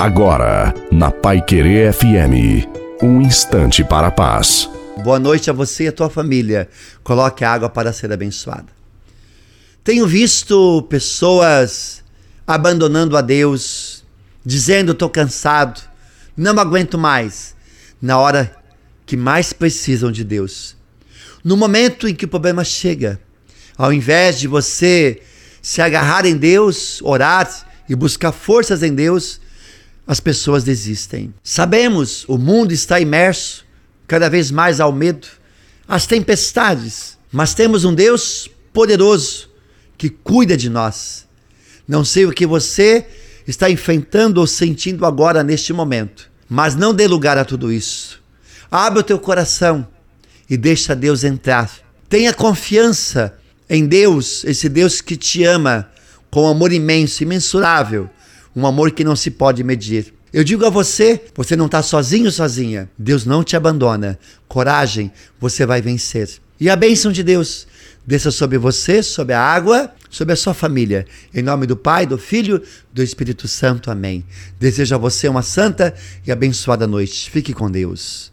Agora, na Pai Querer FM, um instante para a paz. Boa noite a você e a tua família. Coloque a água para ser abençoada. Tenho visto pessoas abandonando a Deus, dizendo: estou cansado, não aguento mais, na hora que mais precisam de Deus. No momento em que o problema chega, ao invés de você se agarrar em Deus, orar e buscar forças em Deus, as pessoas desistem. Sabemos, o mundo está imerso cada vez mais ao medo, às tempestades, mas temos um Deus poderoso que cuida de nós. Não sei o que você está enfrentando ou sentindo agora neste momento, mas não dê lugar a tudo isso. Abre o teu coração e deixa Deus entrar. Tenha confiança em Deus, esse Deus que te ama com amor imenso, imensurável, um amor que não se pode medir. Eu digo a você, você não está sozinho, sozinha. Deus não te abandona. Coragem, você vai vencer. E a bênção de Deus desça sobre você, sobre a água, sobre a sua família. Em nome do Pai, do Filho, do Espírito Santo. Amém. Desejo a você uma santa e abençoada noite. Fique com Deus.